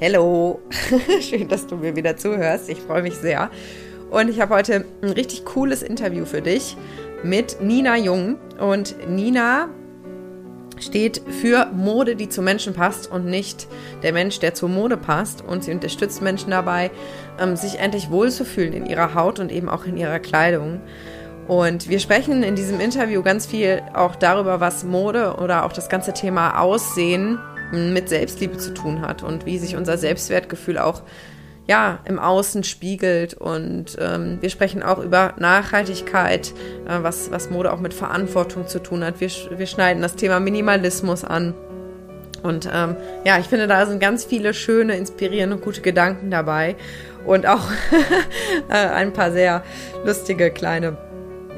Hallo, schön, dass du mir wieder zuhörst. Ich freue mich sehr. Und ich habe heute ein richtig cooles Interview für dich mit Nina Jung. Und Nina steht für Mode, die zu Menschen passt und nicht der Mensch, der zur Mode passt. Und sie unterstützt Menschen dabei, ähm, sich endlich wohlzufühlen in ihrer Haut und eben auch in ihrer Kleidung. Und wir sprechen in diesem Interview ganz viel auch darüber, was Mode oder auch das ganze Thema Aussehen mit Selbstliebe zu tun hat und wie sich unser Selbstwertgefühl auch ja, im Außen spiegelt. Und ähm, wir sprechen auch über Nachhaltigkeit, äh, was, was Mode auch mit Verantwortung zu tun hat. Wir, wir schneiden das Thema Minimalismus an. Und ähm, ja, ich finde, da sind ganz viele schöne, inspirierende gute Gedanken dabei. Und auch äh, ein paar sehr lustige kleine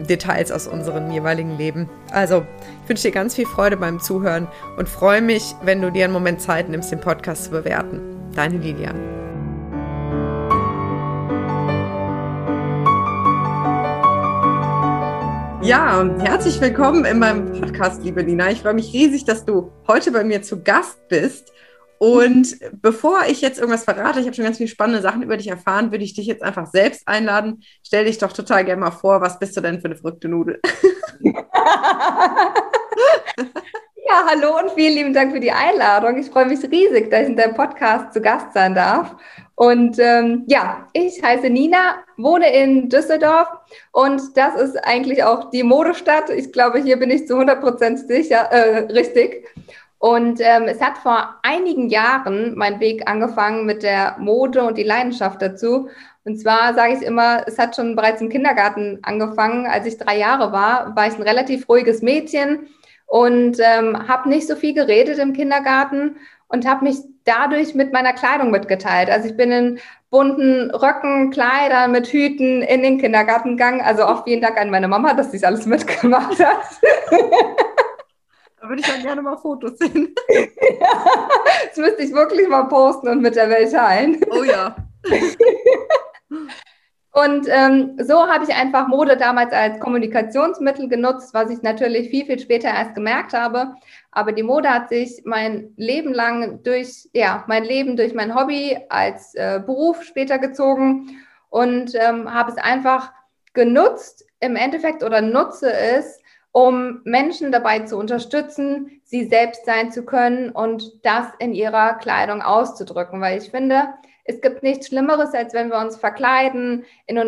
Details aus unserem jeweiligen Leben. Also, ich wünsche dir ganz viel Freude beim Zuhören und freue mich, wenn du dir einen Moment Zeit nimmst, den Podcast zu bewerten. Deine Lilian. Ja, herzlich willkommen in meinem Podcast, liebe Lina. Ich freue mich riesig, dass du heute bei mir zu Gast bist. Und bevor ich jetzt irgendwas verrate, ich habe schon ganz viele spannende Sachen über dich erfahren, würde ich dich jetzt einfach selbst einladen. Stell dich doch total gerne mal vor, was bist du denn für eine verrückte Nudel? ja, hallo und vielen lieben Dank für die Einladung. Ich freue mich riesig, dass ich in deinem Podcast zu Gast sein darf. Und ähm, ja, ich heiße Nina, wohne in Düsseldorf und das ist eigentlich auch die Modestadt. Ich glaube, hier bin ich zu 100% sicher, äh, richtig. Und ähm, es hat vor einigen Jahren mein Weg angefangen mit der Mode und die Leidenschaft dazu. Und zwar sage ich immer, es hat schon bereits im Kindergarten angefangen. Als ich drei Jahre war, war ich ein relativ ruhiges Mädchen und ähm, habe nicht so viel geredet im Kindergarten und habe mich dadurch mit meiner Kleidung mitgeteilt. Also ich bin in bunten Röcken, Kleidern mit Hüten in den Kindergarten gegangen. Also auch vielen Dank an meine Mama, dass sie es alles mitgemacht hat. Da würde ich dann gerne mal Fotos sehen. das müsste ich wirklich mal posten und mit der Welt teilen. Oh ja. Und ähm, so habe ich einfach Mode damals als Kommunikationsmittel genutzt, was ich natürlich viel, viel später erst gemerkt habe. Aber die Mode hat sich mein Leben lang durch, ja, mein Leben durch mein Hobby als äh, Beruf später gezogen und ähm, habe es einfach genutzt im Endeffekt oder nutze es, um Menschen dabei zu unterstützen, sie selbst sein zu können und das in ihrer Kleidung auszudrücken. Weil ich finde, es gibt nichts Schlimmeres, als wenn wir uns verkleiden, in,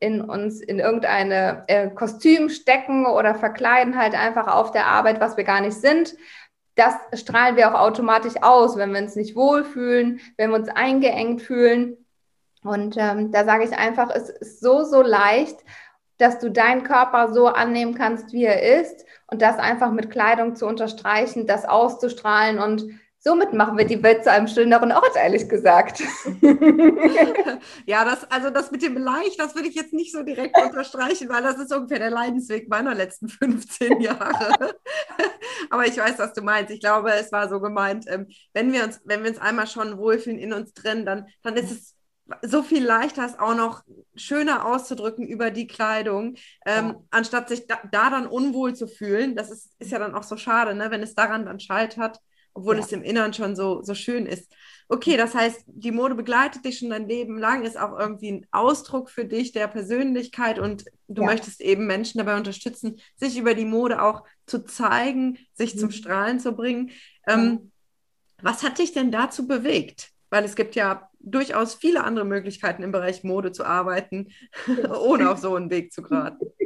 in uns in irgendeine äh, Kostüm stecken oder verkleiden halt einfach auf der Arbeit, was wir gar nicht sind. Das strahlen wir auch automatisch aus, wenn wir uns nicht wohlfühlen, wenn wir uns eingeengt fühlen. Und ähm, da sage ich einfach, es ist so, so leicht, dass du deinen Körper so annehmen kannst, wie er ist und das einfach mit Kleidung zu unterstreichen, das auszustrahlen und somit machen wir die Welt zu einem schöneren Ort, ehrlich gesagt. ja, das, also das mit dem Leicht, das würde ich jetzt nicht so direkt unterstreichen, weil das ist ungefähr der Leidensweg meiner letzten 15 Jahre. Aber ich weiß, was du meinst. Ich glaube, es war so gemeint, ähm, wenn wir uns, wenn wir uns einmal schon wohlfühlen in uns drin, dann, dann ist es so viel leichter ist, auch noch schöner auszudrücken über die Kleidung, ähm, ja. anstatt sich da, da, dann unwohl zu fühlen. Das ist, ist ja dann auch so schade, ne? wenn es daran dann scheitert, obwohl ja. es im Inneren schon so, so schön ist. Okay, das heißt, die Mode begleitet dich schon dein Leben lang, ist auch irgendwie ein Ausdruck für dich der Persönlichkeit und du ja. möchtest eben Menschen dabei unterstützen, sich über die Mode auch zu zeigen, sich mhm. zum Strahlen zu bringen. Ähm, was hat dich denn dazu bewegt? Weil es gibt ja durchaus viele andere Möglichkeiten im Bereich Mode zu arbeiten, ohne auf so einen Weg zu geraten.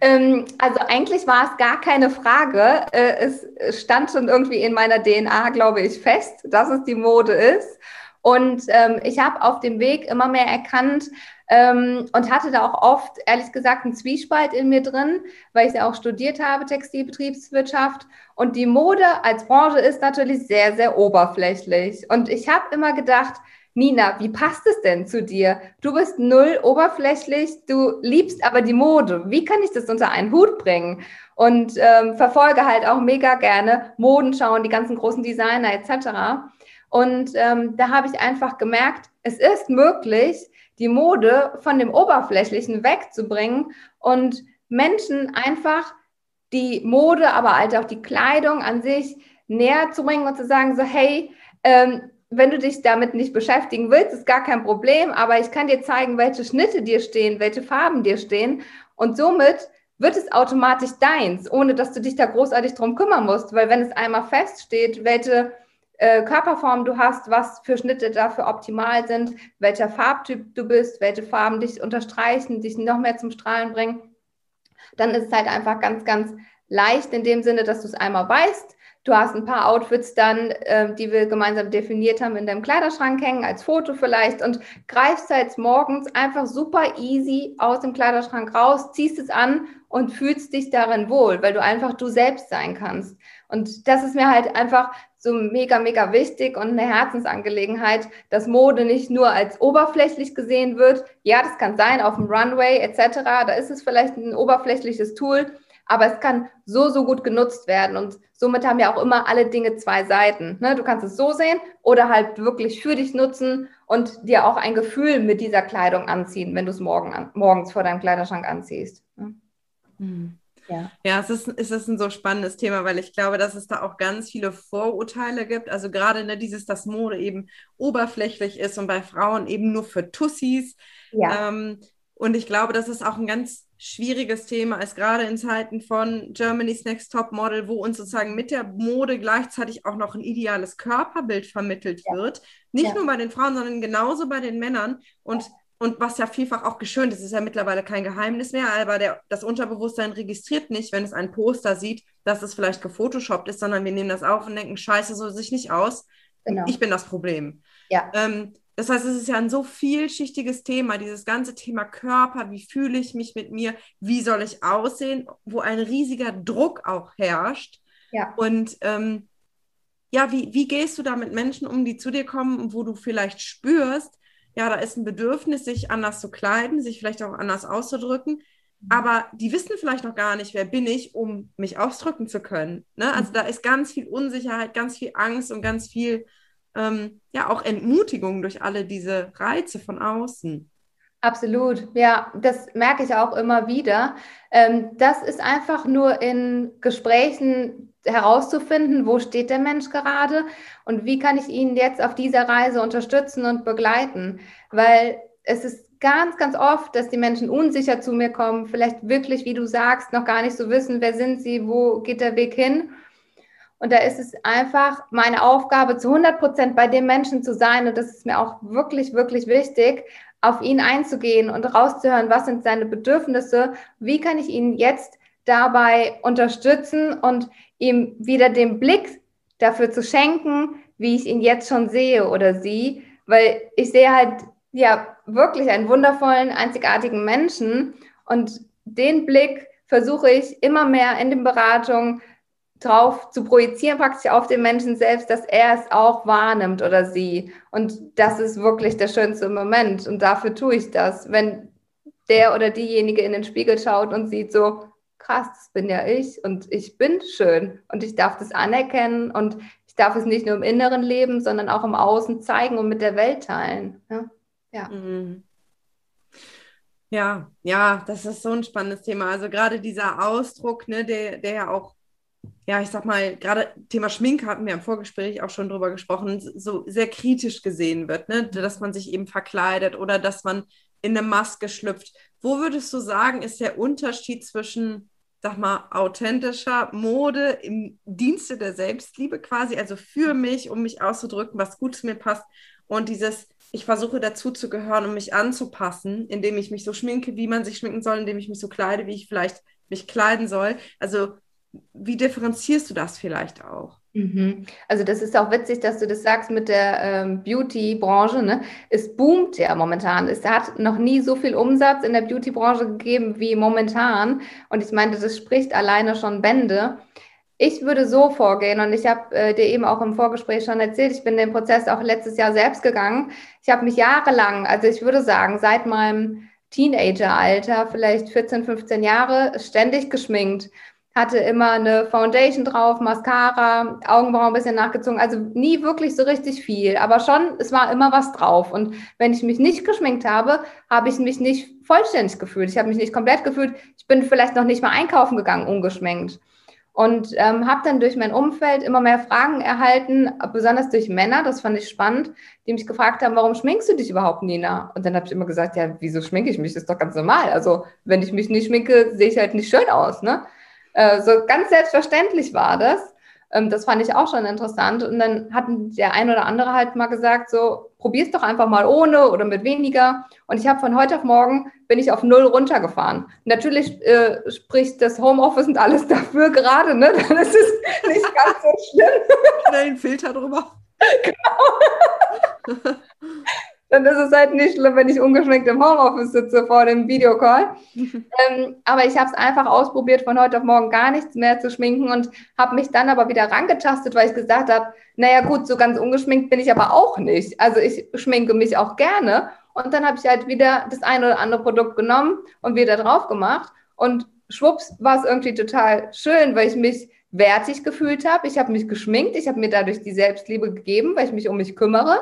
Ähm, also eigentlich war es gar keine Frage. Äh, es stand schon irgendwie in meiner DNA, glaube ich, fest, dass es die Mode ist. Und ähm, ich habe auf dem Weg immer mehr erkannt, ähm, und hatte da auch oft, ehrlich gesagt, einen Zwiespalt in mir drin, weil ich ja auch studiert habe, Textilbetriebswirtschaft. Und die Mode als Branche ist natürlich sehr, sehr oberflächlich. Und ich habe immer gedacht, Nina, wie passt es denn zu dir? Du bist null oberflächlich, du liebst aber die Mode. Wie kann ich das unter einen Hut bringen? Und ähm, verfolge halt auch mega gerne Modenschauen, die ganzen großen Designer etc. Und ähm, da habe ich einfach gemerkt, es ist möglich, die Mode von dem Oberflächlichen wegzubringen und Menschen einfach die Mode, aber halt auch die Kleidung an sich näher zu bringen und zu sagen, so hey, ähm, wenn du dich damit nicht beschäftigen willst, ist gar kein Problem, aber ich kann dir zeigen, welche Schnitte dir stehen, welche Farben dir stehen. Und somit wird es automatisch deins, ohne dass du dich da großartig drum kümmern musst, weil wenn es einmal feststeht, welche äh, Körperform du hast, was für Schnitte dafür optimal sind, welcher Farbtyp du bist, welche Farben dich unterstreichen, dich noch mehr zum Strahlen bringen, dann ist es halt einfach ganz, ganz leicht in dem Sinne, dass du es einmal weißt. Du hast ein paar Outfits dann, äh, die wir gemeinsam definiert haben, in deinem Kleiderschrank hängen, als Foto vielleicht und greifst halt morgens einfach super easy aus dem Kleiderschrank raus, ziehst es an und fühlst dich darin wohl, weil du einfach du selbst sein kannst. Und das ist mir halt einfach so mega, mega wichtig und eine Herzensangelegenheit, dass Mode nicht nur als oberflächlich gesehen wird. Ja, das kann sein auf dem Runway etc. Da ist es vielleicht ein oberflächliches Tool, aber es kann so, so gut genutzt werden. Und somit haben ja auch immer alle Dinge zwei Seiten. Ne? Du kannst es so sehen oder halt wirklich für dich nutzen und dir auch ein Gefühl mit dieser Kleidung anziehen, wenn du es morgen morgens vor deinem Kleiderschrank anziehst. Ne? Mhm. Ja, ja es, ist, es ist ein so spannendes Thema, weil ich glaube, dass es da auch ganz viele Vorurteile gibt. Also gerade ne, dieses, dass Mode eben oberflächlich ist und bei Frauen eben nur für Tussis. Ja. Ähm, und ich glaube, das ist auch ein ganz schwieriges Thema ist, gerade in Zeiten von Germany's Next Top Model, wo uns sozusagen mit der Mode gleichzeitig auch noch ein ideales Körperbild vermittelt ja. wird. Nicht ja. nur bei den Frauen, sondern genauso bei den Männern. Und und was ja vielfach auch geschönt ist, ist ja mittlerweile kein Geheimnis mehr, aber der, das Unterbewusstsein registriert nicht, wenn es ein Poster sieht, dass es vielleicht gefotoshoppt ist, sondern wir nehmen das auf und denken, scheiße, so sich nicht aus. Genau. Ich bin das Problem. Ja. Ähm, das heißt, es ist ja ein so vielschichtiges Thema, dieses ganze Thema Körper, wie fühle ich mich mit mir, wie soll ich aussehen, wo ein riesiger Druck auch herrscht. Ja. Und ähm, ja, wie, wie gehst du da mit Menschen um, die zu dir kommen, wo du vielleicht spürst, ja, da ist ein Bedürfnis, sich anders zu kleiden, sich vielleicht auch anders auszudrücken. Mhm. Aber die wissen vielleicht noch gar nicht, wer bin ich, um mich ausdrücken zu können. Ne? Also mhm. da ist ganz viel Unsicherheit, ganz viel Angst und ganz viel, ähm, ja, auch Entmutigung durch alle diese Reize von außen. Absolut, ja, das merke ich auch immer wieder. Ähm, das ist einfach nur in Gesprächen herauszufinden, wo steht der Mensch gerade und wie kann ich ihn jetzt auf dieser Reise unterstützen und begleiten. Weil es ist ganz, ganz oft, dass die Menschen unsicher zu mir kommen, vielleicht wirklich, wie du sagst, noch gar nicht so wissen, wer sind sie, wo geht der Weg hin. Und da ist es einfach meine Aufgabe, zu 100 Prozent bei dem Menschen zu sein. Und das ist mir auch wirklich, wirklich wichtig, auf ihn einzugehen und rauszuhören, was sind seine Bedürfnisse, wie kann ich ihn jetzt dabei unterstützen und ihm wieder den Blick dafür zu schenken, wie ich ihn jetzt schon sehe oder sie, weil ich sehe halt ja wirklich einen wundervollen, einzigartigen Menschen und den Blick versuche ich immer mehr in den Beratungen drauf zu projizieren, praktisch auf den Menschen selbst, dass er es auch wahrnimmt oder sie. Und das ist wirklich der schönste Moment. Und dafür tue ich das. Wenn der oder diejenige in den Spiegel schaut und sieht so, krass, das bin ja ich und ich bin schön und ich darf das anerkennen und ich darf es nicht nur im Inneren leben, sondern auch im Außen zeigen und mit der Welt teilen. Ja, ja. Mhm. Ja, ja, das ist so ein spannendes Thema. Also gerade dieser Ausdruck, ne, der, der ja auch, ja, ich sag mal, gerade Thema Schminke hatten wir im Vorgespräch auch schon drüber gesprochen, so sehr kritisch gesehen wird, ne, dass man sich eben verkleidet oder dass man in eine Maske schlüpft. Wo würdest du sagen, ist der Unterschied zwischen sag mal, authentischer Mode im Dienste der Selbstliebe quasi, also für mich, um mich auszudrücken, was gut zu mir passt. Und dieses, ich versuche dazu zu gehören, um mich anzupassen, indem ich mich so schminke, wie man sich schminken soll, indem ich mich so kleide, wie ich vielleicht mich kleiden soll. Also, wie differenzierst du das vielleicht auch? Mhm. Also das ist auch witzig, dass du das sagst mit der ähm, Beauty-Branche. Ne? Es boomt ja momentan. Es hat noch nie so viel Umsatz in der Beauty-Branche gegeben wie momentan. Und ich meine, das spricht alleine schon Bände. Ich würde so vorgehen und ich habe äh, dir eben auch im Vorgespräch schon erzählt, ich bin den Prozess auch letztes Jahr selbst gegangen. Ich habe mich jahrelang, also ich würde sagen, seit meinem Teenageralter, vielleicht 14, 15 Jahre, ständig geschminkt hatte immer eine Foundation drauf, Mascara, Augenbrauen ein bisschen nachgezogen, also nie wirklich so richtig viel, aber schon, es war immer was drauf. Und wenn ich mich nicht geschminkt habe, habe ich mich nicht vollständig gefühlt. Ich habe mich nicht komplett gefühlt. Ich bin vielleicht noch nicht mal einkaufen gegangen, ungeschminkt. und ähm, habe dann durch mein Umfeld immer mehr Fragen erhalten, besonders durch Männer, das fand ich spannend, die mich gefragt haben, warum schminkst du dich überhaupt, Nina? Und dann habe ich immer gesagt, ja, wieso schminke ich mich? Das ist doch ganz normal. Also wenn ich mich nicht schminke, sehe ich halt nicht schön aus. Ne? Äh, so ganz selbstverständlich war das. Ähm, das fand ich auch schon interessant. Und dann hatten der ein oder andere halt mal gesagt, so, probier's doch einfach mal ohne oder mit weniger. Und ich habe von heute auf morgen bin ich auf null runtergefahren. Natürlich äh, spricht das Homeoffice und alles dafür gerade, ne? Dann ist es nicht ganz so schlimm. Schnell einen Filter drüber. Genau. Dann ist es halt nicht schlimm, wenn ich ungeschminkt im Homeoffice sitze vor dem Videocall. ähm, aber ich habe es einfach ausprobiert, von heute auf morgen gar nichts mehr zu schminken und habe mich dann aber wieder rangetastet, weil ich gesagt habe, naja gut, so ganz ungeschminkt bin ich aber auch nicht. Also ich schminke mich auch gerne. Und dann habe ich halt wieder das eine oder andere Produkt genommen und wieder drauf gemacht. Und schwupps war es irgendwie total schön, weil ich mich wertig gefühlt habe. Ich habe mich geschminkt, ich habe mir dadurch die Selbstliebe gegeben, weil ich mich um mich kümmere.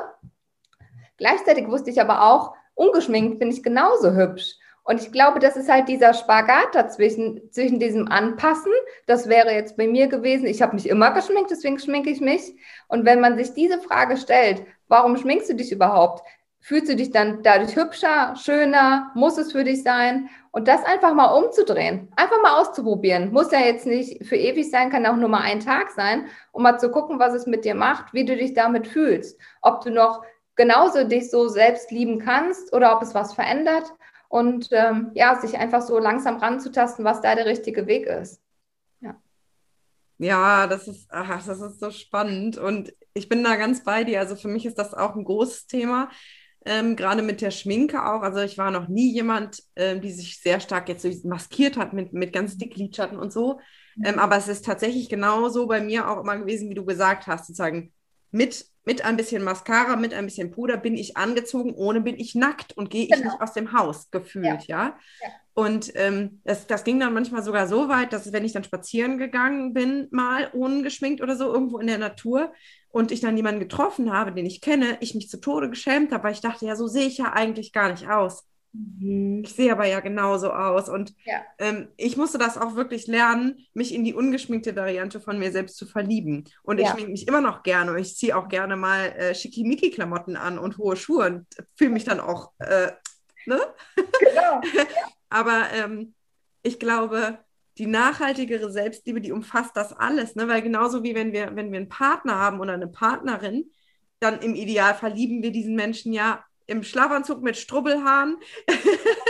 Gleichzeitig wusste ich aber auch, ungeschminkt bin ich genauso hübsch. Und ich glaube, das ist halt dieser Spagat dazwischen, zwischen diesem Anpassen. Das wäre jetzt bei mir gewesen. Ich habe mich immer geschminkt, deswegen schminke ich mich. Und wenn man sich diese Frage stellt, warum schminkst du dich überhaupt? Fühlst du dich dann dadurch hübscher, schöner? Muss es für dich sein? Und das einfach mal umzudrehen, einfach mal auszuprobieren. Muss ja jetzt nicht für ewig sein, kann auch nur mal ein Tag sein, um mal zu gucken, was es mit dir macht, wie du dich damit fühlst. Ob du noch genauso dich so selbst lieben kannst oder ob es was verändert und ähm, ja, sich einfach so langsam ranzutasten, was da der richtige Weg ist. Ja, ja das, ist, ach, das ist so spannend und ich bin da ganz bei dir. Also für mich ist das auch ein großes Thema. Ähm, gerade mit der Schminke auch. Also ich war noch nie jemand, ähm, die sich sehr stark jetzt so maskiert hat mit, mit ganz dick Lidschatten und so. Mhm. Ähm, aber es ist tatsächlich genauso bei mir auch immer gewesen, wie du gesagt hast, sozusagen mit mit ein bisschen Mascara, mit ein bisschen Puder bin ich angezogen, ohne bin ich nackt und gehe genau. ich nicht aus dem Haus gefühlt, ja. ja? ja. Und ähm, das, das ging dann manchmal sogar so weit, dass wenn ich dann spazieren gegangen bin, mal ungeschminkt oder so, irgendwo in der Natur und ich dann jemanden getroffen habe, den ich kenne, ich mich zu Tode geschämt habe, weil ich dachte, ja, so sehe ich ja eigentlich gar nicht aus. Mhm. Ich sehe aber ja genauso aus. Und ja. ähm, ich musste das auch wirklich lernen, mich in die ungeschminkte Variante von mir selbst zu verlieben. Und ja. ich schminke mich immer noch gerne und ich ziehe auch gerne mal äh, Schickimicki-Klamotten an und hohe Schuhe und fühle mich dann auch, äh, ne? Genau. Ja. aber ähm, ich glaube, die nachhaltigere Selbstliebe, die umfasst das alles, ne? Weil genauso wie wenn wir, wenn wir einen Partner haben oder eine Partnerin, dann im Ideal verlieben wir diesen Menschen ja im Schlafanzug mit Strubbelhaaren,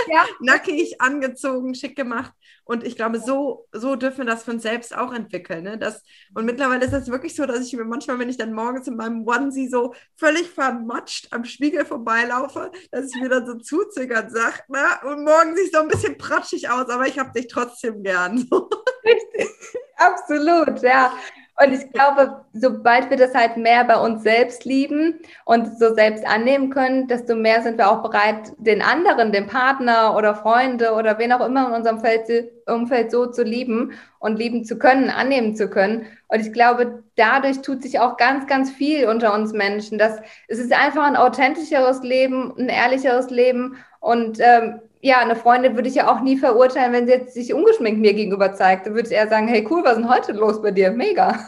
ja. nackig angezogen, schick gemacht. Und ich glaube, so, so dürfen wir das von selbst auch entwickeln. Ne? Das, und mittlerweile ist es wirklich so, dass ich mir manchmal, wenn ich dann morgens in meinem Onesie so völlig vermatscht am Spiegel vorbeilaufe, dass ich mir dann so zuzögert sage, na, und morgen sieht so ein bisschen pratschig aus, aber ich habe dich trotzdem gern. Richtig, absolut, ja. Und ich glaube, sobald wir das halt mehr bei uns selbst lieben und so selbst annehmen können, desto mehr sind wir auch bereit, den anderen, den Partner oder Freunde oder wen auch immer in unserem Feld, Umfeld so zu lieben und lieben zu können, annehmen zu können. Und ich glaube, dadurch tut sich auch ganz, ganz viel unter uns Menschen. Das, es ist einfach ein authentischeres Leben, ein ehrlicheres Leben und ähm, ja, eine Freundin würde ich ja auch nie verurteilen, wenn sie jetzt sich ungeschminkt mir gegenüber zeigt. Dann würde ich eher sagen, hey cool, was ist denn heute los bei dir? Mega.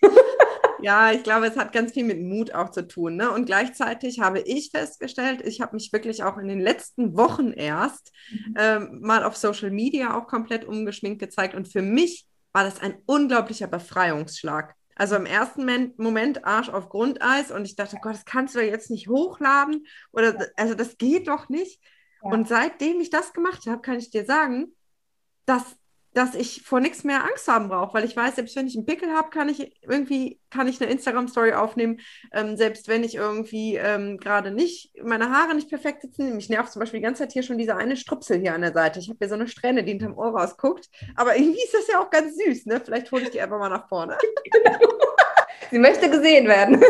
ja, ich glaube, es hat ganz viel mit Mut auch zu tun. Ne? Und gleichzeitig habe ich festgestellt, ich habe mich wirklich auch in den letzten Wochen erst mhm. ähm, mal auf Social Media auch komplett umgeschminkt gezeigt. Und für mich war das ein unglaublicher Befreiungsschlag. Also im ersten Moment Arsch auf Grundeis und ich dachte, Gott, das kannst du jetzt nicht hochladen oder also das geht doch nicht. Und seitdem ich das gemacht habe, kann ich dir sagen, dass, dass ich vor nichts mehr Angst haben brauche, weil ich weiß, selbst wenn ich einen Pickel habe, kann ich irgendwie kann ich eine Instagram-Story aufnehmen. Ähm, selbst wenn ich irgendwie ähm, gerade nicht, meine Haare nicht perfekt sitzen. Mich nervt zum Beispiel die ganze Zeit hier schon diese eine Strupsel hier an der Seite. Ich habe hier so eine Strähne, die hinterm Ohr rausguckt. Aber irgendwie ist das ja auch ganz süß, ne? Vielleicht hole ich die einfach mal nach vorne. Sie möchte gesehen werden.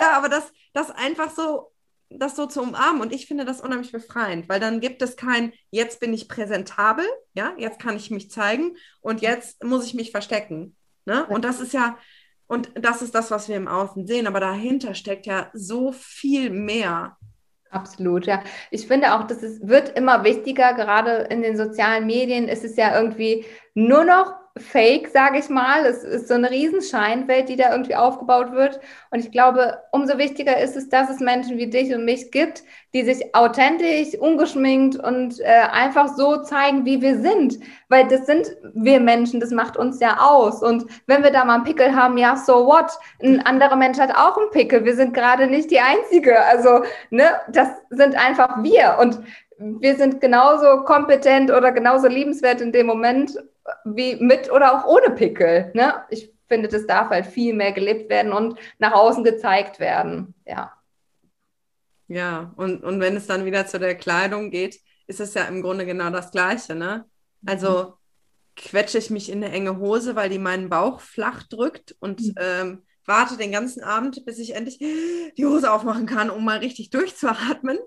ja, aber das, das einfach so das so zu umarmen. Und ich finde das unheimlich befreiend, weil dann gibt es kein, jetzt bin ich präsentabel, ja, jetzt kann ich mich zeigen und jetzt muss ich mich verstecken. Ne? Und das ist ja, und das ist das, was wir im Außen sehen, aber dahinter steckt ja so viel mehr. Absolut, ja. Ich finde auch, dass es wird immer wichtiger, gerade in den sozialen Medien ist es ja irgendwie nur noch fake, sage ich mal. Es ist so eine Riesenscheinwelt, die da irgendwie aufgebaut wird. Und ich glaube, umso wichtiger ist es, dass es Menschen wie dich und mich gibt, die sich authentisch, ungeschminkt und äh, einfach so zeigen, wie wir sind. Weil das sind wir Menschen, das macht uns ja aus. Und wenn wir da mal einen Pickel haben, ja, so what? Ein anderer Mensch hat auch einen Pickel. Wir sind gerade nicht die Einzige. Also, ne, das sind einfach wir. Und wir sind genauso kompetent oder genauso liebenswert in dem Moment wie mit oder auch ohne Pickel. Ne? Ich finde, das darf halt viel mehr gelebt werden und nach außen gezeigt werden. Ja. Ja, und, und wenn es dann wieder zu der Kleidung geht, ist es ja im Grunde genau das Gleiche. Ne? Also quetsche ich mich in eine enge Hose, weil die meinen Bauch flach drückt und mhm. ähm, warte den ganzen Abend, bis ich endlich die Hose aufmachen kann, um mal richtig durchzuatmen.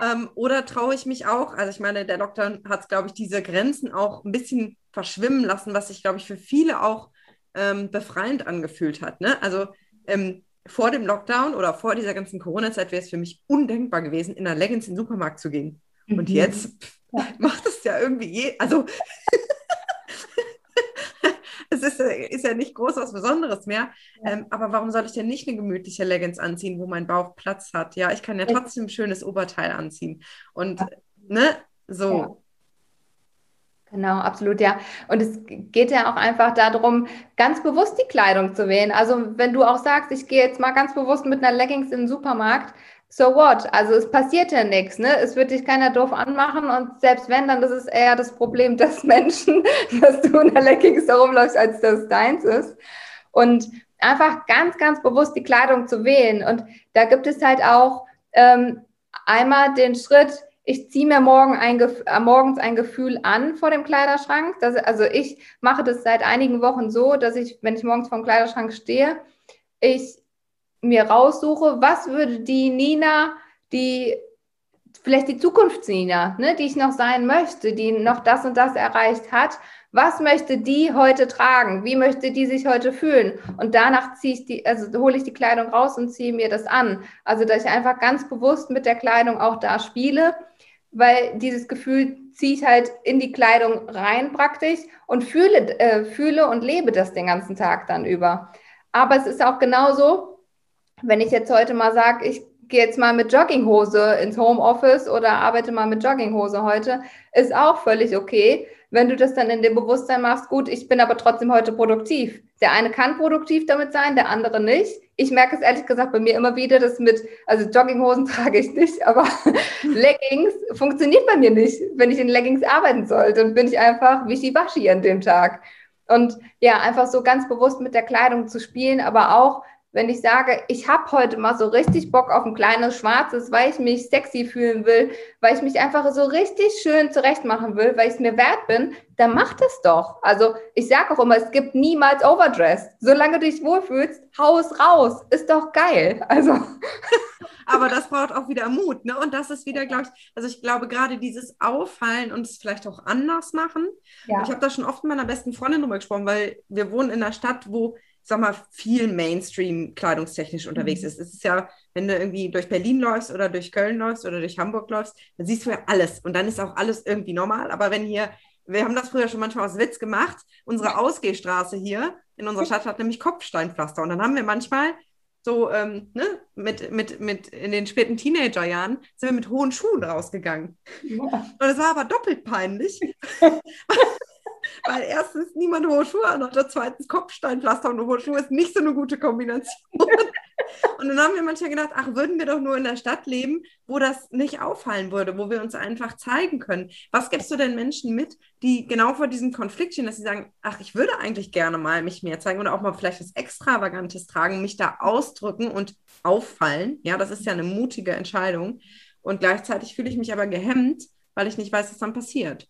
Ähm, oder traue ich mich auch, also ich meine, der Lockdown hat, glaube ich, diese Grenzen auch ein bisschen verschwimmen lassen, was sich, glaube ich, für viele auch ähm, befreiend angefühlt hat. Ne? Also ähm, vor dem Lockdown oder vor dieser ganzen Corona-Zeit wäre es für mich undenkbar gewesen, in einer Leggings in den Supermarkt zu gehen. Mhm. Und jetzt pff, macht es ja irgendwie je, also es ist, ist, ja nicht groß was Besonderes mehr. Ja. Ähm, aber warum soll ich denn nicht eine gemütliche Leggings anziehen, wo mein Bauch Platz hat? Ja, ich kann ja trotzdem ein schönes Oberteil anziehen. Und ja. ne, so. Ja. Genau, absolut, ja. Und es geht ja auch einfach darum, ganz bewusst die Kleidung zu wählen. Also wenn du auch sagst, ich gehe jetzt mal ganz bewusst mit einer Leggings in den Supermarkt, so what? Also es passiert ja nichts, ne? Es wird dich keiner doof anmachen und selbst wenn, dann ist es eher das Problem des Menschen, dass du in der Leggings da rumläufst, als dass deins ist. Und einfach ganz, ganz bewusst die Kleidung zu wählen. Und da gibt es halt auch ähm, einmal den Schritt, ich ziehe mir morgen ein, äh, morgens ein Gefühl an vor dem Kleiderschrank. Das, also ich mache das seit einigen Wochen so, dass ich, wenn ich morgens vor dem Kleiderschrank stehe, ich mir raussuche, was würde die Nina, die vielleicht die Zukunfts-Nina, ne, die ich noch sein möchte, die noch das und das erreicht hat, was möchte die heute tragen? Wie möchte die sich heute fühlen? Und danach ziehe ich die, also hole ich die Kleidung raus und ziehe mir das an. Also, dass ich einfach ganz bewusst mit der Kleidung auch da spiele weil dieses Gefühl ziehe ich halt in die Kleidung rein praktisch und fühle, äh, fühle und lebe das den ganzen Tag dann über. Aber es ist auch genauso, wenn ich jetzt heute mal sage, ich gehe jetzt mal mit Jogginghose ins Homeoffice oder arbeite mal mit Jogginghose heute, ist auch völlig okay, wenn du das dann in dem Bewusstsein machst, gut, ich bin aber trotzdem heute produktiv. Der eine kann produktiv damit sein, der andere nicht. Ich merke es ehrlich gesagt bei mir immer wieder, dass mit, also Jogginghosen trage ich nicht, aber Leggings funktioniert bei mir nicht, wenn ich in Leggings arbeiten soll. Dann bin ich einfach wischiwaschi an dem Tag. Und ja, einfach so ganz bewusst mit der Kleidung zu spielen, aber auch wenn ich sage, ich habe heute mal so richtig Bock auf ein kleines schwarzes, weil ich mich sexy fühlen will, weil ich mich einfach so richtig schön zurecht machen will, weil ich es mir wert bin, dann mach das doch. Also ich sage auch immer, es gibt niemals Overdress. Solange du dich wohlfühlst, hau es raus. Ist doch geil. Also. Aber das braucht auch wieder Mut, ne? Und das ist wieder, glaube ich, also ich glaube, gerade dieses Auffallen und es vielleicht auch anders machen. Ja. Ich habe da schon oft mit meiner besten Freundin drüber gesprochen, weil wir wohnen in einer Stadt, wo sag mal, viel Mainstream kleidungstechnisch unterwegs mhm. ist. Es ist ja, wenn du irgendwie durch Berlin läufst oder durch Köln läufst oder durch Hamburg läufst, dann siehst du ja alles und dann ist auch alles irgendwie normal. Aber wenn hier, wir haben das früher schon manchmal aus Witz gemacht, unsere Ausgehstraße hier in unserer Stadt hat nämlich Kopfsteinpflaster und dann haben wir manchmal so ähm, ne, mit, mit, mit in den späten Teenagerjahren sind wir mit hohen Schuhen rausgegangen. Ja. Und es war aber doppelt peinlich. Weil erstens niemand hohe Schuhe anhatte, zweitens Kopfsteinpflaster und hohe Schuhe ist nicht so eine gute Kombination. und dann haben wir manchmal gedacht, ach, würden wir doch nur in der Stadt leben, wo das nicht auffallen würde, wo wir uns einfach zeigen können. Was gibst du denn Menschen mit, die genau vor diesem Konflikt stehen, dass sie sagen, ach, ich würde eigentlich gerne mal mich mehr zeigen oder auch mal vielleicht was Extravagantes tragen, mich da ausdrücken und auffallen. Ja, das ist ja eine mutige Entscheidung. Und gleichzeitig fühle ich mich aber gehemmt, weil ich nicht weiß, was dann passiert.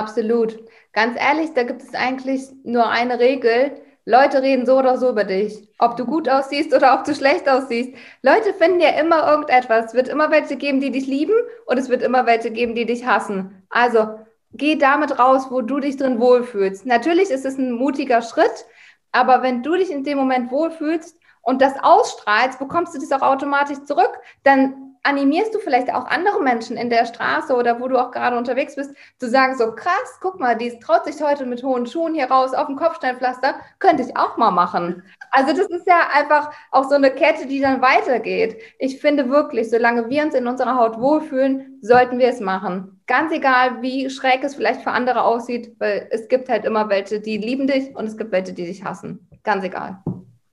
Absolut. Ganz ehrlich, da gibt es eigentlich nur eine Regel. Leute reden so oder so über dich. Ob du gut aussiehst oder ob du schlecht aussiehst. Leute finden ja immer irgendetwas. Es wird immer welche geben, die dich lieben und es wird immer welche geben, die dich hassen. Also geh damit raus, wo du dich drin wohlfühlst. Natürlich ist es ein mutiger Schritt, aber wenn du dich in dem Moment wohlfühlst und das ausstrahlst, bekommst du das auch automatisch zurück. Dann animierst du vielleicht auch andere Menschen in der Straße oder wo du auch gerade unterwegs bist, zu sagen, so krass, guck mal, die traut sich heute mit hohen Schuhen hier raus auf dem Kopfsteinpflaster, könnte ich auch mal machen. Also das ist ja einfach auch so eine Kette, die dann weitergeht. Ich finde wirklich, solange wir uns in unserer Haut wohlfühlen, sollten wir es machen. Ganz egal, wie schräg es vielleicht für andere aussieht, weil es gibt halt immer welche, die lieben dich und es gibt welche, die dich hassen. Ganz egal.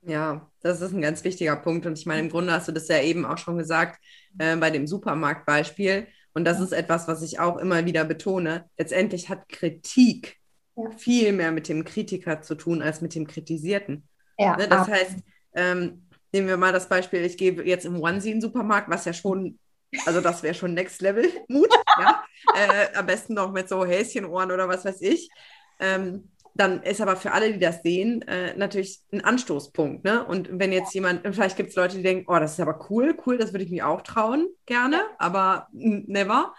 Ja, das ist ein ganz wichtiger Punkt. Und ich meine, im Grunde hast du das ja eben auch schon gesagt äh, bei dem Supermarktbeispiel. Und das ist etwas, was ich auch immer wieder betone. Letztendlich hat Kritik ja. viel mehr mit dem Kritiker zu tun als mit dem Kritisierten. Ja, ne? Das heißt, ähm, nehmen wir mal das Beispiel, ich gehe jetzt im Onesie in den Supermarkt, was ja schon, also das wäre schon Next Level Mut, ja. Äh, am besten noch mit so Häschenohren oder was weiß ich. Ähm, dann ist aber für alle, die das sehen, äh, natürlich ein Anstoßpunkt. Ne? Und wenn jetzt jemand, vielleicht gibt es Leute, die denken, oh, das ist aber cool, cool, das würde ich mir auch trauen, gerne, aber never.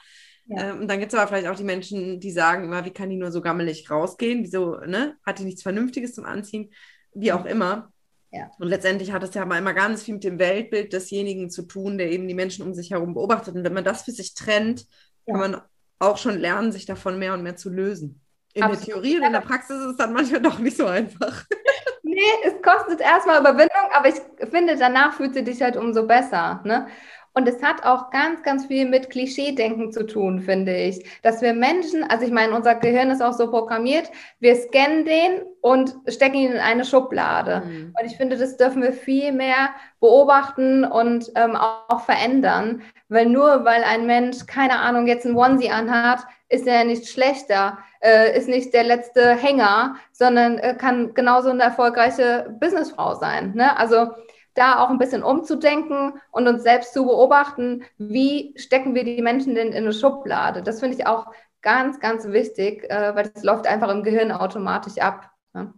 Ja. Ähm, und dann gibt es aber vielleicht auch die Menschen, die sagen immer, wie kann die nur so gammelig rausgehen? Wieso, ne? Hat die nichts Vernünftiges zum Anziehen? Wie auch immer. Ja. Und letztendlich hat es ja immer ganz viel mit dem Weltbild desjenigen zu tun, der eben die Menschen um sich herum beobachtet. Und wenn man das für sich trennt, ja. kann man auch schon lernen, sich davon mehr und mehr zu lösen. In Absolut. der Theorie und in der Praxis ist es dann manchmal doch nicht so einfach. nee, es kostet erstmal Überwindung, aber ich finde, danach fühlt sie dich halt umso besser. Ne? Und es hat auch ganz, ganz viel mit Klischeedenken zu tun, finde ich. Dass wir Menschen, also ich meine, unser Gehirn ist auch so programmiert, wir scannen den und stecken ihn in eine Schublade. Mhm. Und ich finde, das dürfen wir viel mehr beobachten und ähm, auch, verändern. Weil nur weil ein Mensch, keine Ahnung, jetzt ein Onesie anhat, ist er nicht schlechter, äh, ist nicht der letzte Hänger, sondern äh, kann genauso eine erfolgreiche Businessfrau sein. Ne? Also da auch ein bisschen umzudenken und uns selbst zu beobachten, wie stecken wir die Menschen denn in eine Schublade. Das finde ich auch ganz, ganz wichtig, äh, weil das läuft einfach im Gehirn automatisch ab. Ne?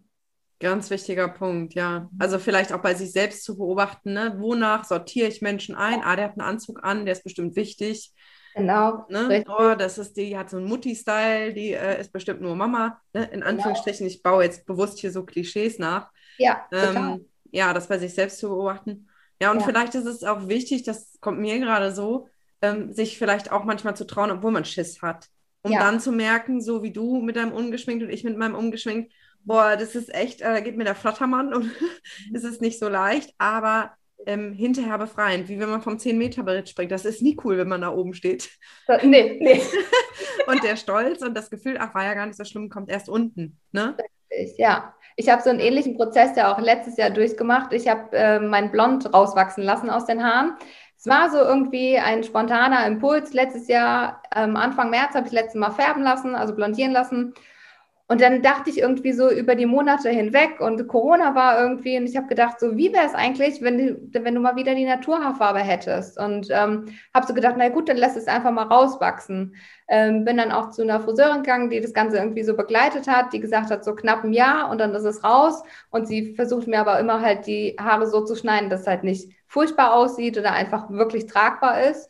Ganz wichtiger Punkt, ja. Also vielleicht auch bei sich selbst zu beobachten, ne? wonach sortiere ich Menschen ein? Ah, der hat einen Anzug an, der ist bestimmt wichtig. Genau. Ne? Oh, das ist die, die hat so einen Mutti-Style, die äh, ist bestimmt nur Mama. Ne? In genau. Anführungsstrichen, genau. ich baue jetzt bewusst hier so Klischees nach. Ja, ähm, ja, das bei sich selbst zu beobachten. Ja, und ja. vielleicht ist es auch wichtig, das kommt mir gerade so, ähm, sich vielleicht auch manchmal zu trauen, obwohl man Schiss hat. Um ja. dann zu merken, so wie du mit deinem ungeschminkt und ich mit meinem ungeschminkt, boah, das ist echt, äh, geht mir der Flattermann und es ist nicht so leicht, aber ähm, hinterher befreiend, wie wenn man vom 10-Meter-Brett springt. Das ist nie cool, wenn man da oben steht. Nee, nee. und der Stolz und das Gefühl, ach, war ja gar nicht so schlimm, kommt erst unten. Ne? Ja. Ich habe so einen ähnlichen Prozess ja auch letztes Jahr durchgemacht. Ich habe äh, mein Blond rauswachsen lassen aus den Haaren. Es war so irgendwie ein spontaner Impuls. Letztes Jahr, ähm, Anfang März, habe ich letztes Mal färben lassen, also blondieren lassen. Und dann dachte ich irgendwie so über die Monate hinweg und Corona war irgendwie und ich habe gedacht, so wie wäre es eigentlich, wenn du, wenn du mal wieder die Naturhaarfarbe hättest? Und ähm, habe so gedacht, na gut, dann lass es einfach mal rauswachsen. Ähm, bin dann auch zu einer Friseurin gegangen, die das Ganze irgendwie so begleitet hat, die gesagt hat, so knapp ein Jahr und dann ist es raus. Und sie versucht mir aber immer halt die Haare so zu schneiden, dass es halt nicht furchtbar aussieht oder einfach wirklich tragbar ist.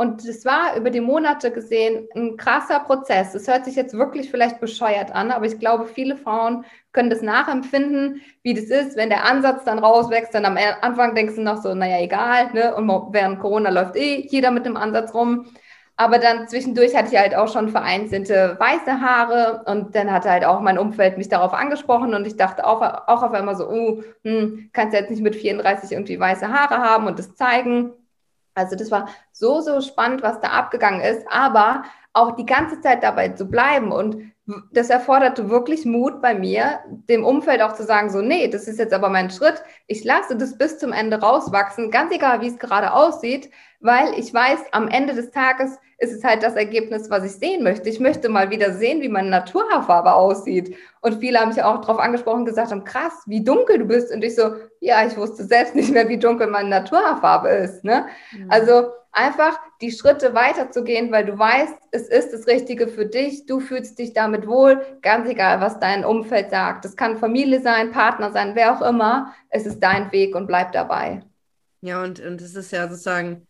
Und es war über die Monate gesehen ein krasser Prozess. Es hört sich jetzt wirklich vielleicht bescheuert an, aber ich glaube, viele Frauen können das nachempfinden, wie das ist, wenn der Ansatz dann rauswächst. Dann am Anfang denkst du noch so, naja, egal, ne? Und während Corona läuft eh jeder mit dem Ansatz rum. Aber dann zwischendurch hatte ich halt auch schon vereinzelte weiße Haare und dann hatte halt auch mein Umfeld mich darauf angesprochen und ich dachte auch, auch auf einmal so, uh, hm, kannst du jetzt nicht mit 34 irgendwie weiße Haare haben und das zeigen. Also das war so, so spannend, was da abgegangen ist, aber auch die ganze Zeit dabei zu bleiben und das erforderte wirklich Mut bei mir, dem Umfeld auch zu sagen, so, nee, das ist jetzt aber mein Schritt. Ich lasse das bis zum Ende rauswachsen, ganz egal, wie es gerade aussieht, weil ich weiß, am Ende des Tages ist es halt das Ergebnis, was ich sehen möchte. Ich möchte mal wieder sehen, wie meine Naturhaarfarbe aussieht. Und viele haben mich auch darauf angesprochen, gesagt haben, krass, wie dunkel du bist. Und ich so, ja, ich wusste selbst nicht mehr, wie dunkel meine Naturhaarfarbe ist. Ne? Mhm. Also einfach die Schritte weiterzugehen, weil du weißt, es ist das Richtige für dich. Du fühlst dich damit wohl, ganz egal, was dein Umfeld sagt. Das kann Familie sein, Partner sein, wer auch immer. Es ist dein Weg und bleib dabei. Ja, und, und es ist ja sozusagen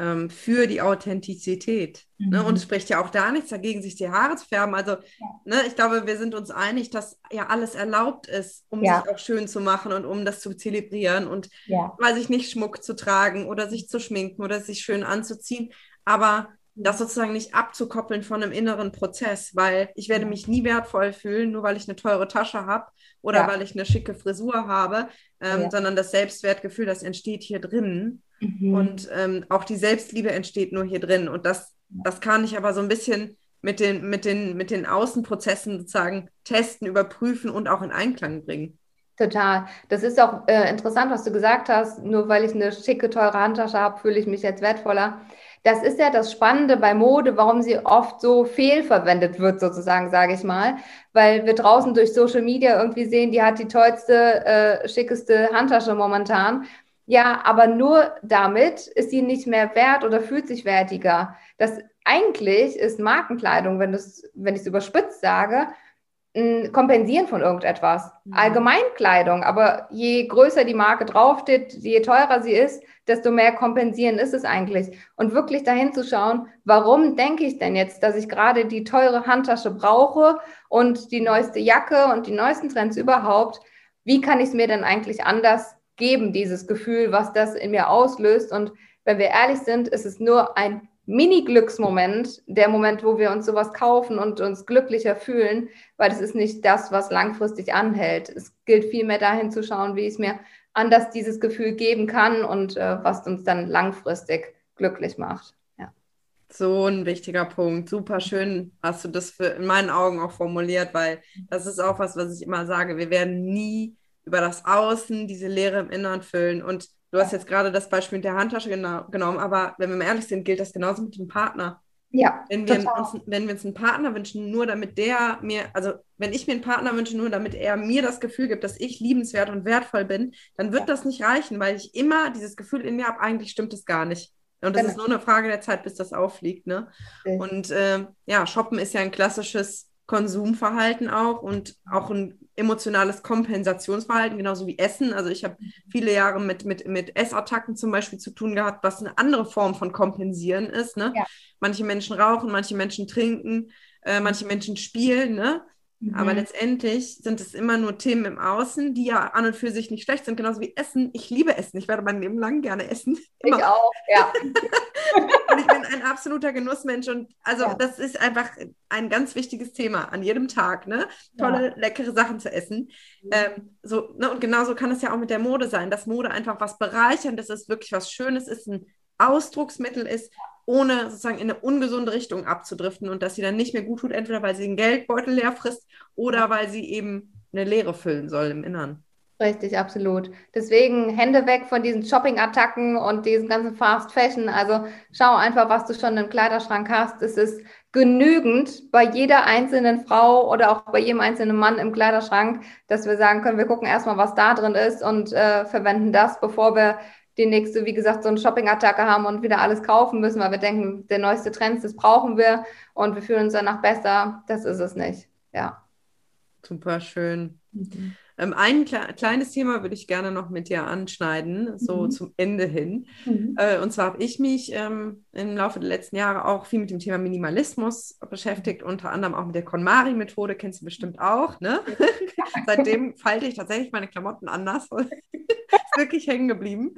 ähm, für die Authentizität. Mhm. Ne? Und es spricht ja auch da nichts dagegen, sich die Haare zu färben. Also, ja. ne, ich glaube, wir sind uns einig, dass ja alles erlaubt ist, um ja. sich auch schön zu machen und um das zu zelebrieren und, ja. weiß ich nicht, Schmuck zu tragen oder sich zu schminken oder sich schön anzuziehen. Aber das sozusagen nicht abzukoppeln von einem inneren Prozess, weil ich werde mich nie wertvoll fühlen, nur weil ich eine teure Tasche habe oder ja. weil ich eine schicke Frisur habe, ähm, ja. sondern das Selbstwertgefühl, das entsteht hier drin. Mhm. Und ähm, auch die Selbstliebe entsteht nur hier drin. Und das, das kann ich aber so ein bisschen mit den, mit den, mit den Außenprozessen sozusagen testen, überprüfen und auch in Einklang bringen. Total. Das ist auch äh, interessant, was du gesagt hast. Nur weil ich eine schicke, teure Handtasche habe, fühle ich mich jetzt wertvoller. Das ist ja das Spannende bei Mode, warum sie oft so fehlverwendet wird, sozusagen, sage ich mal. Weil wir draußen durch Social Media irgendwie sehen, die hat die tollste, äh, schickeste Handtasche momentan. Ja, aber nur damit ist sie nicht mehr wert oder fühlt sich wertiger. Das eigentlich ist Markenkleidung, wenn, wenn ich es überspitzt sage, Kompensieren von irgendetwas. Mhm. Allgemeinkleidung, aber je größer die Marke draufsteht, je teurer sie ist, desto mehr kompensieren ist es eigentlich. Und wirklich dahin zu schauen, warum denke ich denn jetzt, dass ich gerade die teure Handtasche brauche und die neueste Jacke und die neuesten Trends überhaupt? Wie kann ich es mir denn eigentlich anders geben, dieses Gefühl, was das in mir auslöst? Und wenn wir ehrlich sind, ist es nur ein Mini-Glücksmoment, der Moment, wo wir uns sowas kaufen und uns glücklicher fühlen, weil es ist nicht das, was langfristig anhält. Es gilt vielmehr dahin zu schauen, wie ich es mir anders dieses Gefühl geben kann und äh, was uns dann langfristig glücklich macht. Ja. So ein wichtiger Punkt. Super schön hast du das für, in meinen Augen auch formuliert, weil das ist auch was, was ich immer sage. Wir werden nie über das Außen diese Leere im Innern füllen und Du hast jetzt gerade das Beispiel mit der Handtasche genau, genommen, aber wenn wir mal ehrlich sind, gilt das genauso mit dem Partner. Ja. Wenn wir, uns, wenn wir uns einen Partner wünschen, nur damit der mir, also wenn ich mir einen Partner wünsche, nur damit er mir das Gefühl gibt, dass ich liebenswert und wertvoll bin, dann wird ja. das nicht reichen, weil ich immer dieses Gefühl in mir habe, eigentlich stimmt es gar nicht. Und das genau. ist nur eine Frage der Zeit, bis das auffliegt. Ne? Okay. Und äh, ja, Shoppen ist ja ein klassisches Konsumverhalten auch und auch ein emotionales Kompensationsverhalten, genauso wie Essen. Also ich habe viele Jahre mit, mit, mit Essattacken zum Beispiel zu tun gehabt, was eine andere Form von Kompensieren ist. Ne? Ja. Manche Menschen rauchen, manche Menschen trinken, äh, manche Menschen spielen. Ne? Mhm. Aber letztendlich sind es immer nur Themen im Außen, die ja an und für sich nicht schlecht sind, genauso wie Essen. Ich liebe Essen. Ich werde mein Leben lang gerne essen. Immer. Ich auch, ja. und ich bin ein absoluter Genussmensch. Und also ja. das ist einfach ein ganz wichtiges Thema an jedem Tag, ne? Tolle, ja. leckere Sachen zu essen. Mhm. Ähm, so, ne? Und genauso kann es ja auch mit der Mode sein, dass Mode einfach was bereicherndes ist, wirklich was Schönes ist, ein Ausdrucksmittel ist, ohne sozusagen in eine ungesunde Richtung abzudriften und dass sie dann nicht mehr gut tut, entweder weil sie den Geldbeutel leer frisst oder weil sie eben eine Leere füllen soll im Innern. Richtig, absolut. Deswegen Hände weg von diesen Shopping-Attacken und diesen ganzen Fast Fashion. Also schau einfach, was du schon im Kleiderschrank hast. Es ist genügend bei jeder einzelnen Frau oder auch bei jedem einzelnen Mann im Kleiderschrank, dass wir sagen können, wir gucken erstmal, was da drin ist und äh, verwenden das, bevor wir die nächste, wie gesagt, so eine Shopping-Attacke haben und wieder alles kaufen müssen, weil wir denken, der neueste Trend, das brauchen wir und wir fühlen uns danach besser. Das ist es nicht. Ja. Super schön. Mhm. Ähm, ein kle kleines Thema würde ich gerne noch mit dir anschneiden, so mhm. zum Ende hin. Mhm. Äh, und zwar habe ich mich ähm, im Laufe der letzten Jahre auch viel mit dem Thema Minimalismus beschäftigt, unter anderem auch mit der KonMari-Methode, kennst du bestimmt auch. Ne? Seitdem falte ich tatsächlich meine Klamotten anders. ist wirklich hängen geblieben.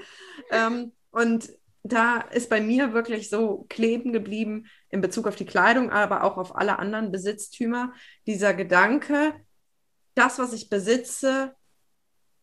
Ähm, und da ist bei mir wirklich so kleben geblieben in Bezug auf die Kleidung, aber auch auf alle anderen Besitztümer, dieser Gedanke, das, was ich besitze,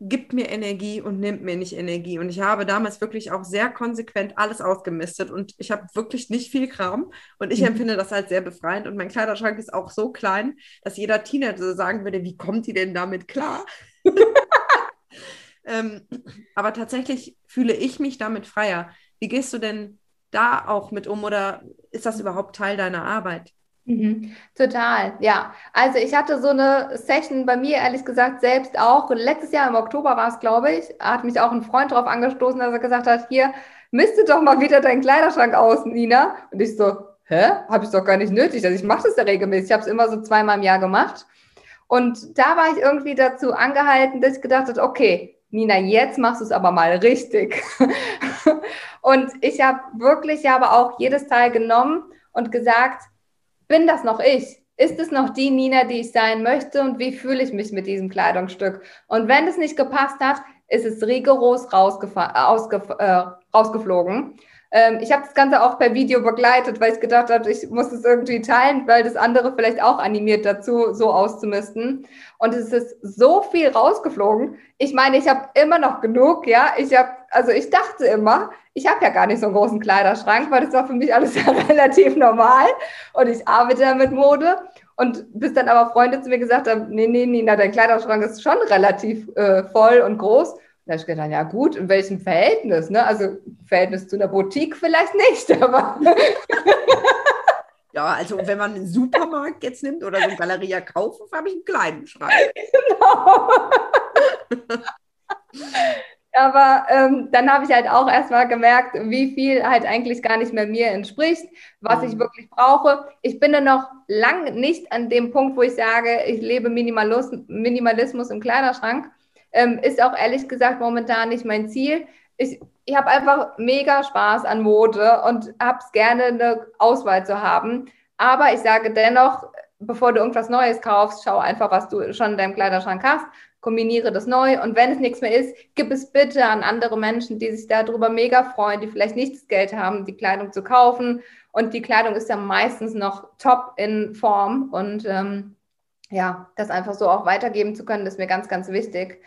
gibt mir Energie und nimmt mir nicht Energie. Und ich habe damals wirklich auch sehr konsequent alles ausgemistet und ich habe wirklich nicht viel Kram und ich mhm. empfinde das als sehr befreiend und mein Kleiderschrank ist auch so klein, dass jeder Teenager sagen würde, wie kommt die denn damit klar? ähm, aber tatsächlich fühle ich mich damit freier. Wie gehst du denn da auch mit um oder ist das überhaupt Teil deiner Arbeit? Mhm, total, ja. Also ich hatte so eine Session bei mir, ehrlich gesagt, selbst auch. Letztes Jahr im Oktober war es, glaube ich, hat mich auch ein Freund darauf angestoßen, dass er gesagt hat, hier, misste doch mal wieder deinen Kleiderschrank aus, Nina. Und ich so, hä? Habe ich doch gar nicht nötig. Also ich mache das ja regelmäßig. Ich habe es immer so zweimal im Jahr gemacht. Und da war ich irgendwie dazu angehalten, dass ich gedacht habe, okay, Nina, jetzt machst du es aber mal richtig. und ich habe wirklich, ich habe auch jedes Teil genommen und gesagt, bin das noch ich? Ist es noch die Nina, die ich sein möchte? Und wie fühle ich mich mit diesem Kleidungsstück? Und wenn es nicht gepasst hat, ist es rigoros äh, rausgeflogen. Ähm, ich habe das Ganze auch per Video begleitet, weil ich gedacht habe, ich muss es irgendwie teilen, weil das andere vielleicht auch animiert dazu, so auszumisten. Und es ist so viel rausgeflogen. Ich meine, ich habe immer noch genug, ja. Ich habe, also ich dachte immer, ich habe ja gar nicht so einen großen Kleiderschrank, weil das war für mich alles ja relativ normal. Und ich arbeite ja mit Mode. Und bis dann aber Freunde zu mir gesagt haben, nee, nee, Nina, dein Kleiderschrank ist schon relativ äh, voll und groß. Da habe ich gedacht, ja gut, in welchem Verhältnis? Ne? Also Verhältnis zu einer Boutique vielleicht nicht, aber. ja, also wenn man einen Supermarkt jetzt nimmt oder so ein Galeria Kaufhof, habe ich einen kleinen Schrank. Genau. aber ähm, dann habe ich halt auch erstmal gemerkt, wie viel halt eigentlich gar nicht mehr mir entspricht, was mhm. ich wirklich brauche. Ich bin dann noch lang nicht an dem Punkt, wo ich sage, ich lebe Minimalis Minimalismus im Kleiderschrank. Ähm, ist auch ehrlich gesagt momentan nicht mein Ziel. Ich, ich habe einfach mega Spaß an Mode und habe es gerne, eine Auswahl zu haben. Aber ich sage dennoch, bevor du irgendwas Neues kaufst, schau einfach, was du schon in deinem Kleiderschrank hast, kombiniere das neu und wenn es nichts mehr ist, gib es bitte an andere Menschen, die sich darüber mega freuen, die vielleicht nicht das Geld haben, die Kleidung zu kaufen und die Kleidung ist ja meistens noch top in Form und ähm, ja, das einfach so auch weitergeben zu können, ist mir ganz, ganz wichtig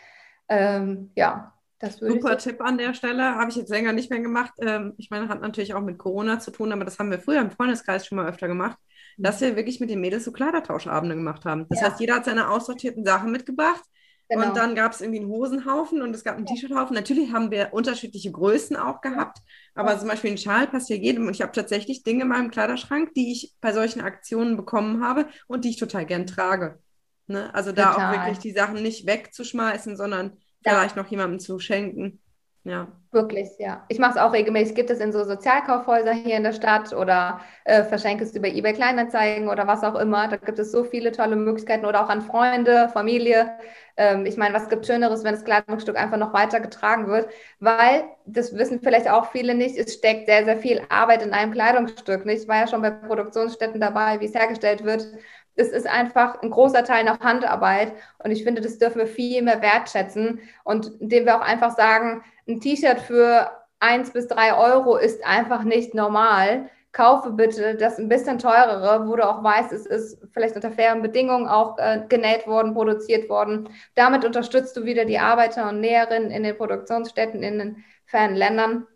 ähm, ja, das würde Super Tipp an der Stelle. Habe ich jetzt länger nicht mehr gemacht. Ähm, ich meine, hat natürlich auch mit Corona zu tun, aber das haben wir früher im Freundeskreis schon mal öfter gemacht, mhm. dass wir wirklich mit den Mädels so Kleidertauschabende gemacht haben. Das ja. heißt, jeder hat seine aussortierten Sachen mitgebracht. Genau. Und dann gab es irgendwie einen Hosenhaufen und es gab einen T-Shirt-Haufen. Natürlich haben wir unterschiedliche Größen auch gehabt, aber zum Beispiel ein Schal passt ja jedem. Und ich habe tatsächlich Dinge in meinem Kleiderschrank, die ich bei solchen Aktionen bekommen habe und die ich total gern trage. Ne? Also da Total. auch wirklich die Sachen nicht wegzuschmeißen, sondern ja. Vielleicht noch jemandem zu schenken. Ja. Wirklich, ja. Ich mache es auch regelmäßig. Gibt es in so Sozialkaufhäuser hier in der Stadt oder äh, verschenke es über eBay Kleinanzeigen oder was auch immer. Da gibt es so viele tolle Möglichkeiten oder auch an Freunde, Familie. Ähm, ich meine, was gibt Schöneres, wenn das Kleidungsstück einfach noch weiter getragen wird? Weil, das wissen vielleicht auch viele nicht, es steckt sehr, sehr viel Arbeit in einem Kleidungsstück. Nicht? Ich war ja schon bei Produktionsstätten dabei, wie es hergestellt wird es ist einfach ein großer Teil noch Handarbeit und ich finde, das dürfen wir viel mehr wertschätzen und indem wir auch einfach sagen, ein T-Shirt für eins bis drei Euro ist einfach nicht normal. Kaufe bitte das ein bisschen teurere, wo du auch weißt, es ist vielleicht unter fairen Bedingungen auch äh, genäht worden, produziert worden. Damit unterstützt du wieder die Arbeiter und Näherinnen in den Produktionsstätten in den fernen Ländern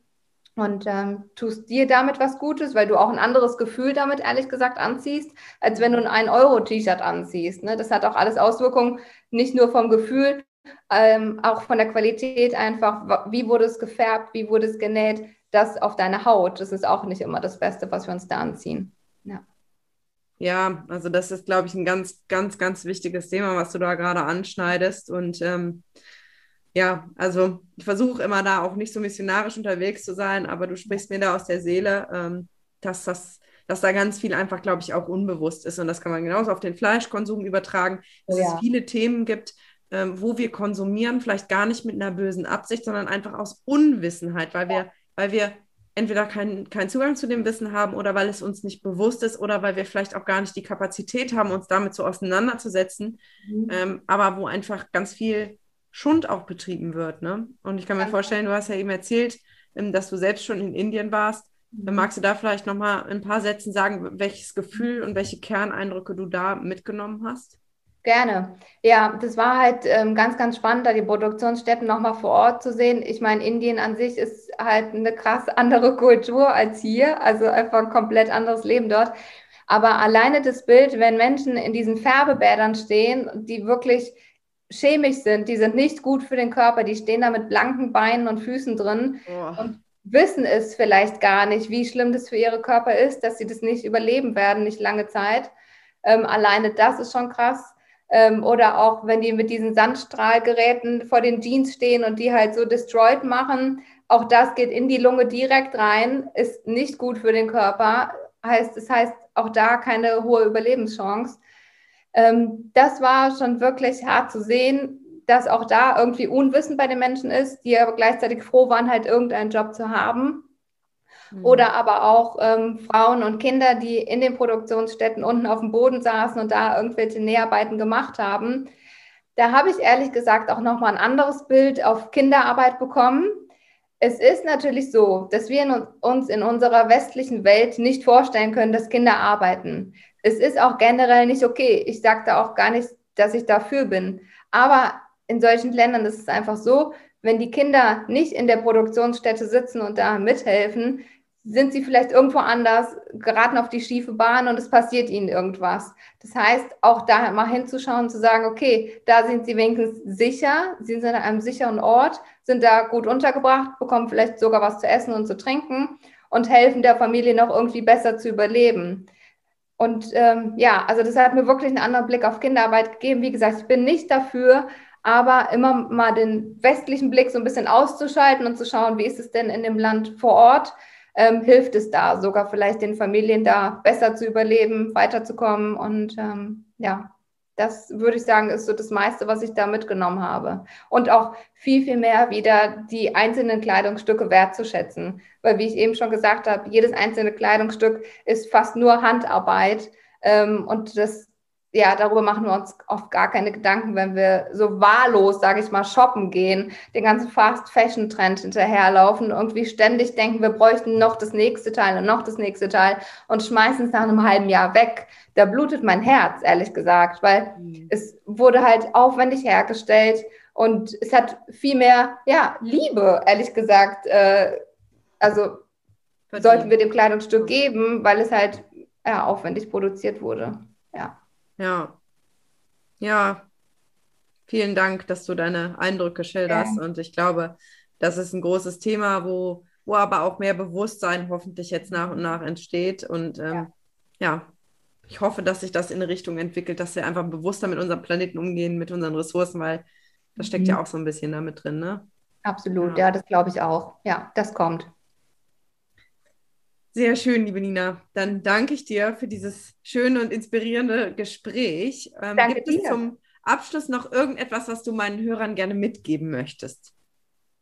und ähm, tust dir damit was Gutes, weil du auch ein anderes Gefühl damit ehrlich gesagt anziehst, als wenn du ein 1-Euro-T-Shirt anziehst. Ne? Das hat auch alles Auswirkungen, nicht nur vom Gefühl, ähm, auch von der Qualität einfach, wie wurde es gefärbt, wie wurde es genäht, das auf deine Haut. Das ist auch nicht immer das Beste, was wir uns da anziehen. Ja. Ja, also das ist, glaube ich, ein ganz, ganz, ganz wichtiges Thema, was du da gerade anschneidest. Und ähm, ja, also ich versuche immer da auch nicht so missionarisch unterwegs zu sein, aber du sprichst mir da aus der Seele, ähm, dass das dass da ganz viel einfach, glaube ich, auch unbewusst ist. Und das kann man genauso auf den Fleischkonsum übertragen, dass ja. es viele Themen gibt, ähm, wo wir konsumieren, vielleicht gar nicht mit einer bösen Absicht, sondern einfach aus Unwissenheit, weil wir, weil wir entweder keinen kein Zugang zu dem Wissen haben oder weil es uns nicht bewusst ist oder weil wir vielleicht auch gar nicht die Kapazität haben, uns damit so auseinanderzusetzen. Mhm. Ähm, aber wo einfach ganz viel Schund auch betrieben wird. Ne? Und ich kann mir vorstellen, du hast ja eben erzählt, ähm, dass du selbst schon in Indien warst. Mhm. Magst du da vielleicht noch mal ein paar Sätzen sagen, welches Gefühl und welche Kerneindrücke du da mitgenommen hast? Gerne. Ja, das war halt ähm, ganz, ganz spannend, da die Produktionsstätten nochmal vor Ort zu sehen. Ich meine, Indien an sich ist halt eine krass andere Kultur als hier, also einfach ein komplett anderes Leben dort. Aber alleine das Bild, wenn Menschen in diesen Färbebädern stehen, die wirklich chemisch sind, die sind nicht gut für den Körper, die stehen da mit blanken Beinen und Füßen drin oh. und wissen es vielleicht gar nicht, wie schlimm das für ihre Körper ist, dass sie das nicht überleben werden, nicht lange Zeit. Ähm, alleine das ist schon krass. Ähm, oder auch wenn die mit diesen Sandstrahlgeräten vor den Jeans stehen und die halt so destroyed machen, auch das geht in die Lunge direkt rein, ist nicht gut für den Körper. Heißt, das heißt auch da keine hohe Überlebenschance. Ähm, das war schon wirklich hart zu sehen. dass auch da irgendwie Unwissen bei den Menschen ist, die aber gleichzeitig froh waren, halt irgendeinen Job zu haben. Mhm. Oder aber auch ähm, Frauen und Kinder, die in den Produktionsstätten unten auf dem Boden saßen und da irgendwelche Näharbeiten gemacht haben. Da habe ich ehrlich gesagt auch nochmal ein anderes Bild auf Kinderarbeit bekommen. Es ist natürlich so, dass wir in uns in unserer westlichen Welt nicht vorstellen können, dass Kinder arbeiten. Es ist auch generell nicht okay. Ich sage da auch gar nicht, dass ich dafür bin. Aber in solchen Ländern ist es einfach so, wenn die Kinder nicht in der Produktionsstätte sitzen und da mithelfen, sind sie vielleicht irgendwo anders, geraten auf die schiefe Bahn und es passiert ihnen irgendwas. Das heißt, auch da mal hinzuschauen, zu sagen, okay, da sind sie wenigstens sicher, sie sind an einem sicheren Ort, sind da gut untergebracht, bekommen vielleicht sogar was zu essen und zu trinken und helfen der Familie noch irgendwie besser zu überleben. Und ähm, ja, also das hat mir wirklich einen anderen Blick auf Kinderarbeit gegeben. Wie gesagt, ich bin nicht dafür, aber immer mal den westlichen Blick so ein bisschen auszuschalten und zu schauen, wie ist es denn in dem Land vor Ort ähm, hilft es da sogar vielleicht den Familien da besser zu überleben, weiterzukommen. Und ähm, ja, das würde ich sagen, ist so das meiste, was ich da mitgenommen habe. Und auch viel, viel mehr wieder die einzelnen Kleidungsstücke wertzuschätzen. Weil, wie ich eben schon gesagt habe, jedes einzelne Kleidungsstück ist fast nur Handarbeit. Ähm, und das ja, darüber machen wir uns oft gar keine Gedanken, wenn wir so wahllos, sage ich mal, shoppen gehen, den ganzen Fast-Fashion-Trend hinterherlaufen, irgendwie ständig denken, wir bräuchten noch das nächste Teil und noch das nächste Teil und schmeißen es nach einem halben Jahr weg. Da blutet mein Herz, ehrlich gesagt, weil mhm. es wurde halt aufwendig hergestellt und es hat viel mehr, ja, Liebe, ehrlich gesagt. Äh, also Verdient. sollten wir dem Kleidungsstück geben, weil es halt ja, aufwendig produziert wurde. Ja. Ja. Ja. Vielen Dank, dass du deine Eindrücke schilderst. Ja. Und ich glaube, das ist ein großes Thema, wo, wo aber auch mehr Bewusstsein hoffentlich jetzt nach und nach entsteht. Und ähm, ja. ja. ich hoffe, dass sich das in eine Richtung entwickelt, dass wir einfach bewusster mit unserem Planeten umgehen, mit unseren Ressourcen, weil das steckt mhm. ja auch so ein bisschen damit drin, ne? Absolut, ja, ja das glaube ich auch. Ja, das kommt. Sehr schön, liebe Nina. Dann danke ich dir für dieses schöne und inspirierende Gespräch. Ähm, danke gibt dir. es zum Abschluss noch irgendetwas, was du meinen Hörern gerne mitgeben möchtest?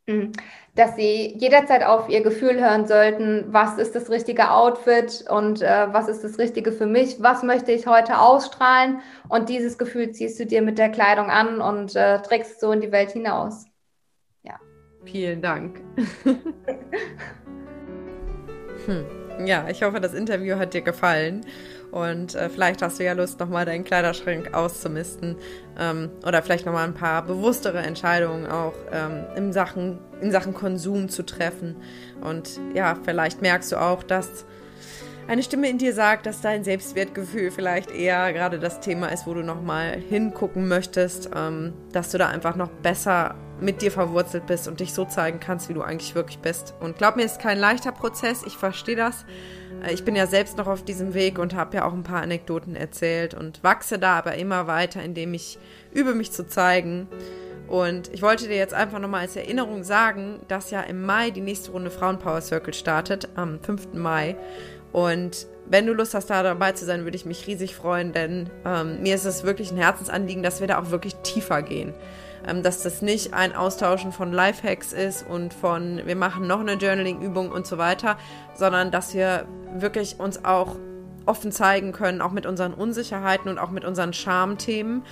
Hm, dass sie jederzeit auf ihr Gefühl hören sollten, was ist das richtige Outfit und äh, was ist das Richtige für mich, was möchte ich heute ausstrahlen und dieses Gefühl ziehst du dir mit der Kleidung an und äh, trägst so in die Welt hinaus. Ja. Vielen Dank. hm. Ja, ich hoffe, das Interview hat dir gefallen. Und äh, vielleicht hast du ja Lust, nochmal deinen Kleiderschrank auszumisten ähm, oder vielleicht nochmal ein paar bewusstere Entscheidungen auch ähm, in, Sachen, in Sachen Konsum zu treffen. Und ja, vielleicht merkst du auch, dass eine Stimme in dir sagt, dass dein Selbstwertgefühl vielleicht eher gerade das Thema ist, wo du nochmal hingucken möchtest, ähm, dass du da einfach noch besser mit dir verwurzelt bist und dich so zeigen kannst, wie du eigentlich wirklich bist. Und glaub mir, es ist kein leichter Prozess, ich verstehe das. Äh, ich bin ja selbst noch auf diesem Weg und habe ja auch ein paar Anekdoten erzählt und wachse da aber immer weiter, indem ich übe, mich zu zeigen. Und ich wollte dir jetzt einfach nochmal als Erinnerung sagen, dass ja im Mai die nächste Runde Frauenpower Circle startet, am 5. Mai. Und wenn du Lust hast, da dabei zu sein, würde ich mich riesig freuen, denn ähm, mir ist es wirklich ein Herzensanliegen, dass wir da auch wirklich tiefer gehen. Ähm, dass das nicht ein Austauschen von Lifehacks ist und von, wir machen noch eine Journaling-Übung und so weiter, sondern dass wir wirklich uns auch offen zeigen können, auch mit unseren Unsicherheiten und auch mit unseren Schamthemen.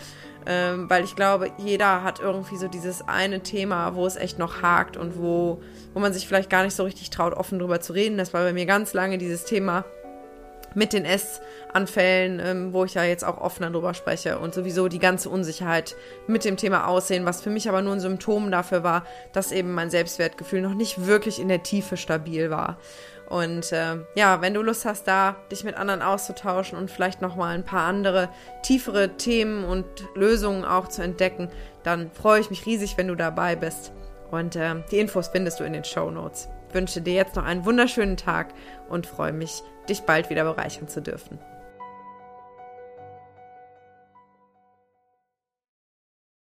Ähm, weil ich glaube, jeder hat irgendwie so dieses eine Thema, wo es echt noch hakt und wo, wo man sich vielleicht gar nicht so richtig traut, offen drüber zu reden. Das war bei mir ganz lange dieses Thema mit den Essanfällen, ähm, wo ich ja jetzt auch offener drüber spreche und sowieso die ganze Unsicherheit mit dem Thema Aussehen, was für mich aber nur ein Symptom dafür war, dass eben mein Selbstwertgefühl noch nicht wirklich in der Tiefe stabil war. Und äh, ja, wenn du Lust hast, da dich mit anderen auszutauschen und vielleicht nochmal ein paar andere tiefere Themen und Lösungen auch zu entdecken, dann freue ich mich riesig, wenn du dabei bist. Und äh, die Infos findest du in den Show Notes. wünsche dir jetzt noch einen wunderschönen Tag und freue mich, dich bald wieder bereichern zu dürfen.